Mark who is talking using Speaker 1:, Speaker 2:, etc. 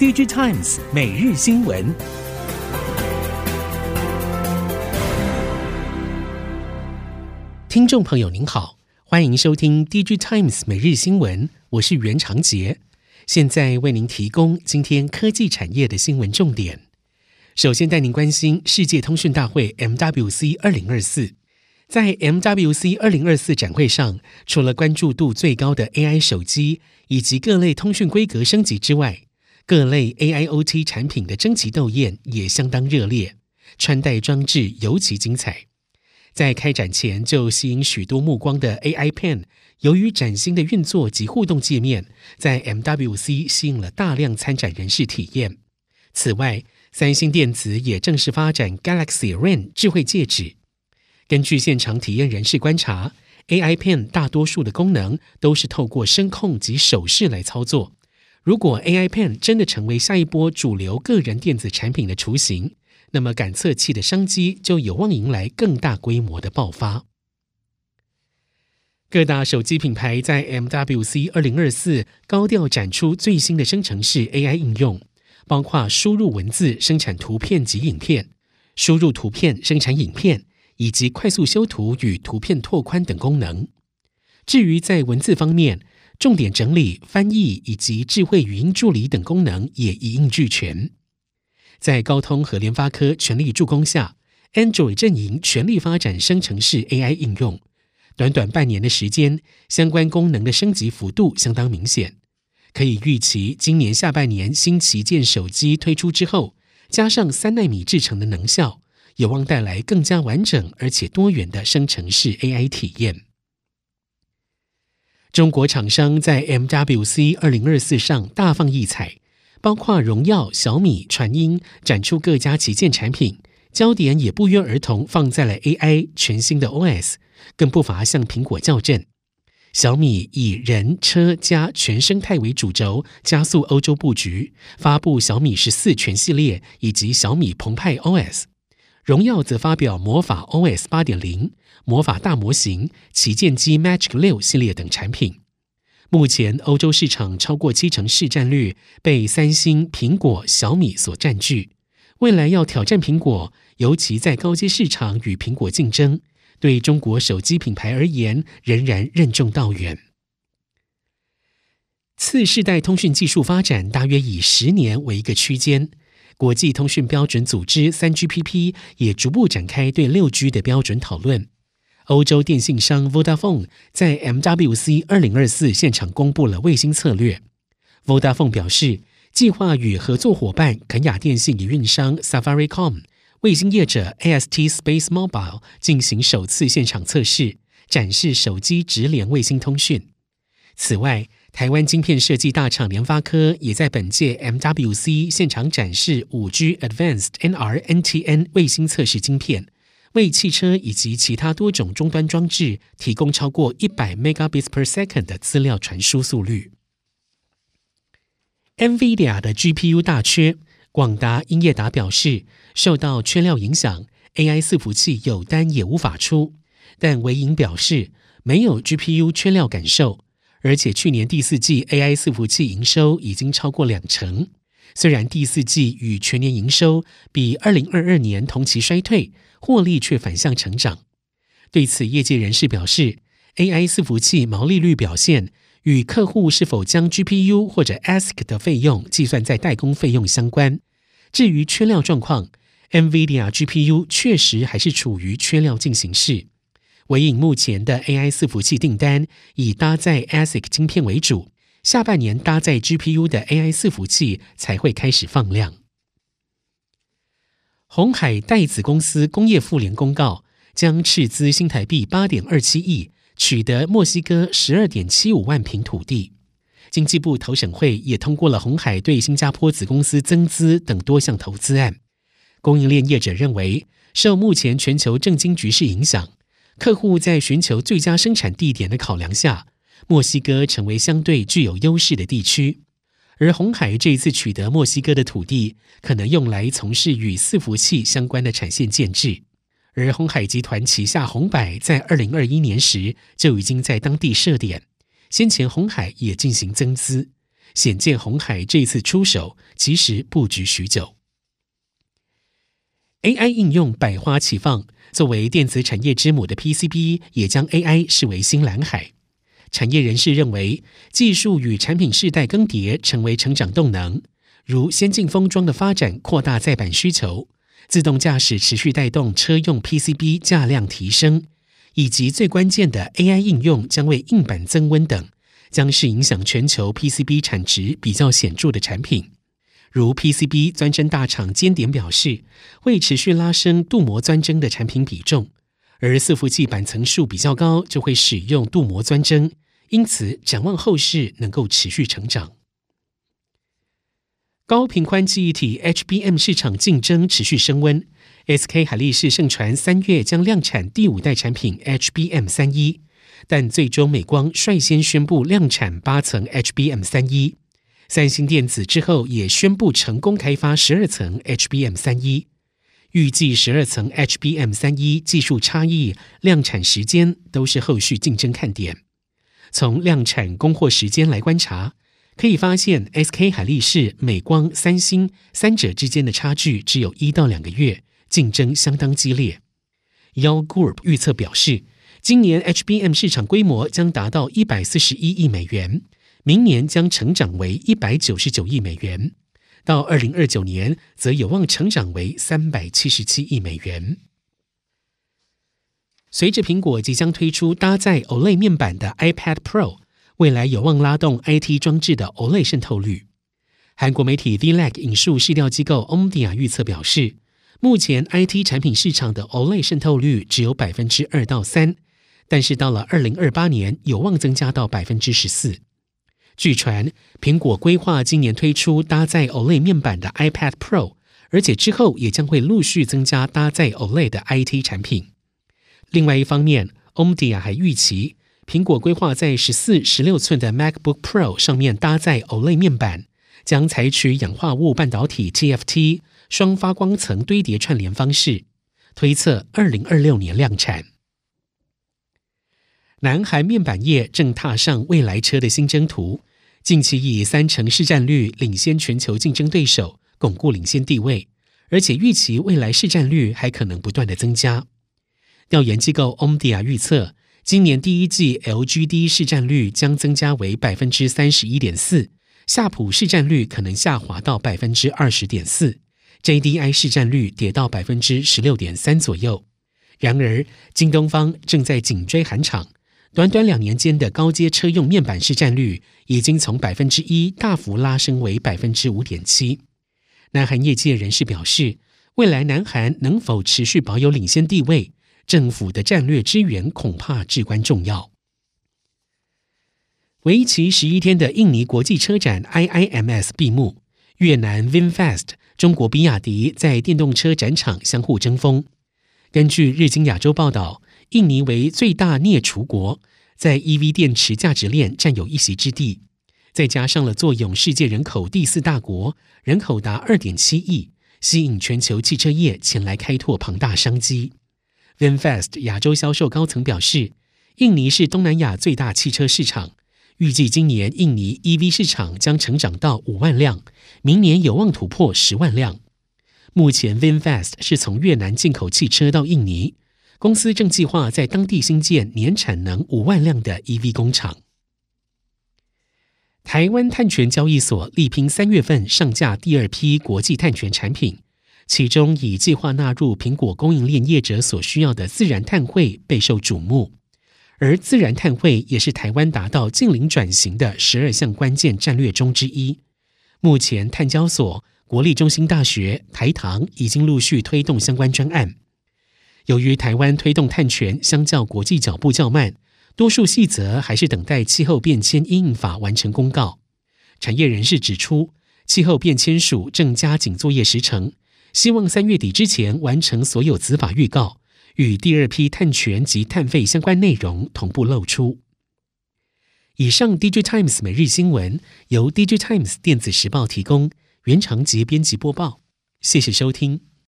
Speaker 1: DigiTimes 每日新闻，听众朋友您好，欢迎收听 DigiTimes 每日新闻，我是袁长杰，现在为您提供今天科技产业的新闻重点。首先带您关心世界通讯大会 MWC 二零二四，在 MWC 二零二四展会上，除了关注度最高的 AI 手机以及各类通讯规格升级之外，各类 AIoT 产品的争奇斗艳也相当热烈，穿戴装置尤其精彩。在开展前就吸引许多目光的 AI Pen，由于崭新的运作及互动界面，在 MWC 吸引了大量参展人士体验。此外，三星电子也正式发展 Galaxy Ring 智慧戒指。根据现场体验人士观察，AI Pen 大多数的功能都是透过声控及手势来操作。如果 AI Pen 真的成为下一波主流个人电子产品的雏形，那么感测器的商机就有望迎来更大规模的爆发。各大手机品牌在 MWC 二零二四高调展出最新的生成式 AI 应用，包括输入文字生产图片及影片、输入图片生产影片，以及快速修图与图片拓宽等功能。至于在文字方面，重点整理、翻译以及智慧语音助理等功能也一应俱全。在高通和联发科全力助攻下，Android 阵营全力发展生成式 AI 应用。短短半年的时间，相关功能的升级幅度相当明显。可以预期，今年下半年新旗舰手机推出之后，加上三纳米制成的能效，有望带来更加完整而且多元的生成式 AI 体验。中国厂商在 MWC 二零二四上大放异彩，包括荣耀、小米、传音展出各家旗舰产品，焦点也不约而同放在了 AI 全新的 OS，更不乏向苹果较正。小米以人车家全生态为主轴，加速欧洲布局，发布小米十四全系列以及小米澎湃 OS。荣耀则发表魔法 OS 八点零、魔法大模型、旗舰机 Magic 六系列等产品。目前欧洲市场超过七成市占率被三星、苹果、小米所占据。未来要挑战苹果，尤其在高阶市场与苹果竞争，对中国手机品牌而言仍然任重道远。次世代通讯技术发展大约以十年为一个区间。国际通讯标准组织 3GPP 也逐步展开对 6G 的标准讨论。欧洲电信商 Vodafone 在 MWC 2024现场公布了卫星策略。Vodafone 表示，计划与合作伙伴肯亚电信营运商 Safaricom、卫星业者 AST Space Mobile 进行首次现场测试，展示手机直连卫星通讯。此外，台湾晶片设计大厂联发科也在本届 MWC 现场展示 5G Advanced NR-NTN 卫星测试晶片，为汽车以及其他多种终端装置提供超过一百 Megabits per second 的资料传输速率。NVIDIA 的 GPU 大缺，广达、英业达表示受到缺料影响，AI 伺服器有单也无法出，但纬颖表示没有 GPU 缺料感受。而且去年第四季 AI 伺服器营收已经超过两成，虽然第四季与全年营收比二零二二年同期衰退，获利却反向成长。对此，业界人士表示，AI 伺服器毛利率表现与客户是否将 GPU 或者 ASIC 的费用计算在代工费用相关。至于缺料状况，NVIDIA GPU 确实还是处于缺料进行式。纬颖目前的 AI 伺服器订单以搭载 ASIC 晶片为主，下半年搭载 GPU 的 AI 伺服器才会开始放量。鸿海代子公司工业富联公告，将斥资新台币八点二七亿，取得墨西哥十二点七五万坪土地。经济部投审会也通过了鸿海对新加坡子公司增资等多项投资案。供应链业者认为，受目前全球政经局势影响。客户在寻求最佳生产地点的考量下，墨西哥成为相对具有优势的地区。而鸿海这一次取得墨西哥的土地，可能用来从事与伺服器相关的产线建置。而鸿海集团旗下鸿百在二零二一年时就已经在当地设点，先前鸿海也进行增资，显见鸿海这次出手其实布局许久。AI 应用百花齐放，作为电子产业之母的 PCB 也将 AI 视为新蓝海。产业人士认为，技术与产品世代更迭成为成长动能，如先进封装的发展扩大载板需求，自动驾驶持续带动车用 PCB 价量提升，以及最关键的 AI 应用将为硬板增温等，将是影响全球 PCB 产值比较显著的产品。如 PCB 钻针大厂尖点表示，会持续拉升镀膜钻针的产品比重，而伺服器板层数比较高，就会使用镀膜钻针，因此展望后市能够持续成长。高频宽记忆体 HBM 市场竞争持续升温，SK 海力士盛传三月将量产第五代产品 HBM 三一，但最终美光率先宣布量产八层 HBM 三一。三星电子之后也宣布成功开发十二层 HBM 三一，预计十二层 HBM 三一技术差异、量产时间都是后续竞争看点。从量产供货时间来观察，可以发现 SK 海力士、美光、三星三者之间的差距只有一到两个月，竞争相当激烈。Yo Group 预测表示，今年 HBM 市场规模将达到一百四十一亿美元。明年将成长为一百九十九亿美元，到二零二九年则有望成长为三百七十七亿美元。随着苹果即将推出搭载 OLED 面板的 iPad Pro，未来有望拉动 IT 装置的 OLED 渗透率。韩国媒体 VLAC 引述市调机构 Omdia 预测表示，目前 IT 产品市场的 OLED 渗透率只有百分之二到三，但是到了二零二八年有望增加到百分之十四。据传，苹果规划今年推出搭载 OLED 面板的 iPad Pro，而且之后也将会陆续增加搭载 OLED 的 IT 产品。另外一方面，Omdia 还预期，苹果规划在十四、十六寸的 MacBook Pro 上面搭载 OLED 面板，将采取氧化物半导体 TFT 双发光层堆叠串联方式，推测二零二六年量产。南韩面板业正踏上未来车的新征途。近期以三成市占率领先全球竞争对手，巩固领先地位，而且预期未来市占率还可能不断的增加。调研机构 Omdia 预测，今年第一季 LGD 市占率将增加为百分之三十一点四，夏普市占率可能下滑到百分之二十点四，JDI 市占率跌到百分之十六点三左右。然而，京东方正在紧追韩厂。短短两年间的高阶车用面板市占率已经从百分之一大幅拉升为百分之五点七。南韩业界人士表示，未来南韩能否持续保有领先地位，政府的战略支援恐怕至关重要。为期十一天的印尼国际车展 IIMS 闭幕，越南 VinFast、中国比亚迪在电动车展场相互争锋。根据日经亚洲报道。印尼为最大镍储国，在 EV 电池价值链占有一席之地，再加上了坐拥世界人口第四大国，人口达二点七亿，吸引全球汽车业前来开拓庞大商机。VinFast 亚洲销售高层表示，印尼是东南亚最大汽车市场，预计今年印尼 EV 市场将成长到五万辆，明年有望突破十万辆。目前 VinFast 是从越南进口汽车到印尼。公司正计划在当地新建年产能五万辆的 EV 工厂。台湾碳权交易所力拼三月份上架第二批国际碳权产品，其中以计划纳入苹果供应链业者所需要的自然碳汇备受瞩目，而自然碳汇也是台湾达到净零转型的十二项关键战略中之一。目前，碳交所、国立中心大学、台糖已经陆续推动相关专案。由于台湾推动碳权相较国际脚步较慢，多数细则还是等待气候变迁阴影法完成公告。产业人士指出，气候变迁署正加紧作业时程，希望三月底之前完成所有子法预告，与第二批碳权及碳费相关内容同步露出。以上，DigiTimes 每日新闻由 DigiTimes 电子时报提供，原长节编辑播报，谢谢收听。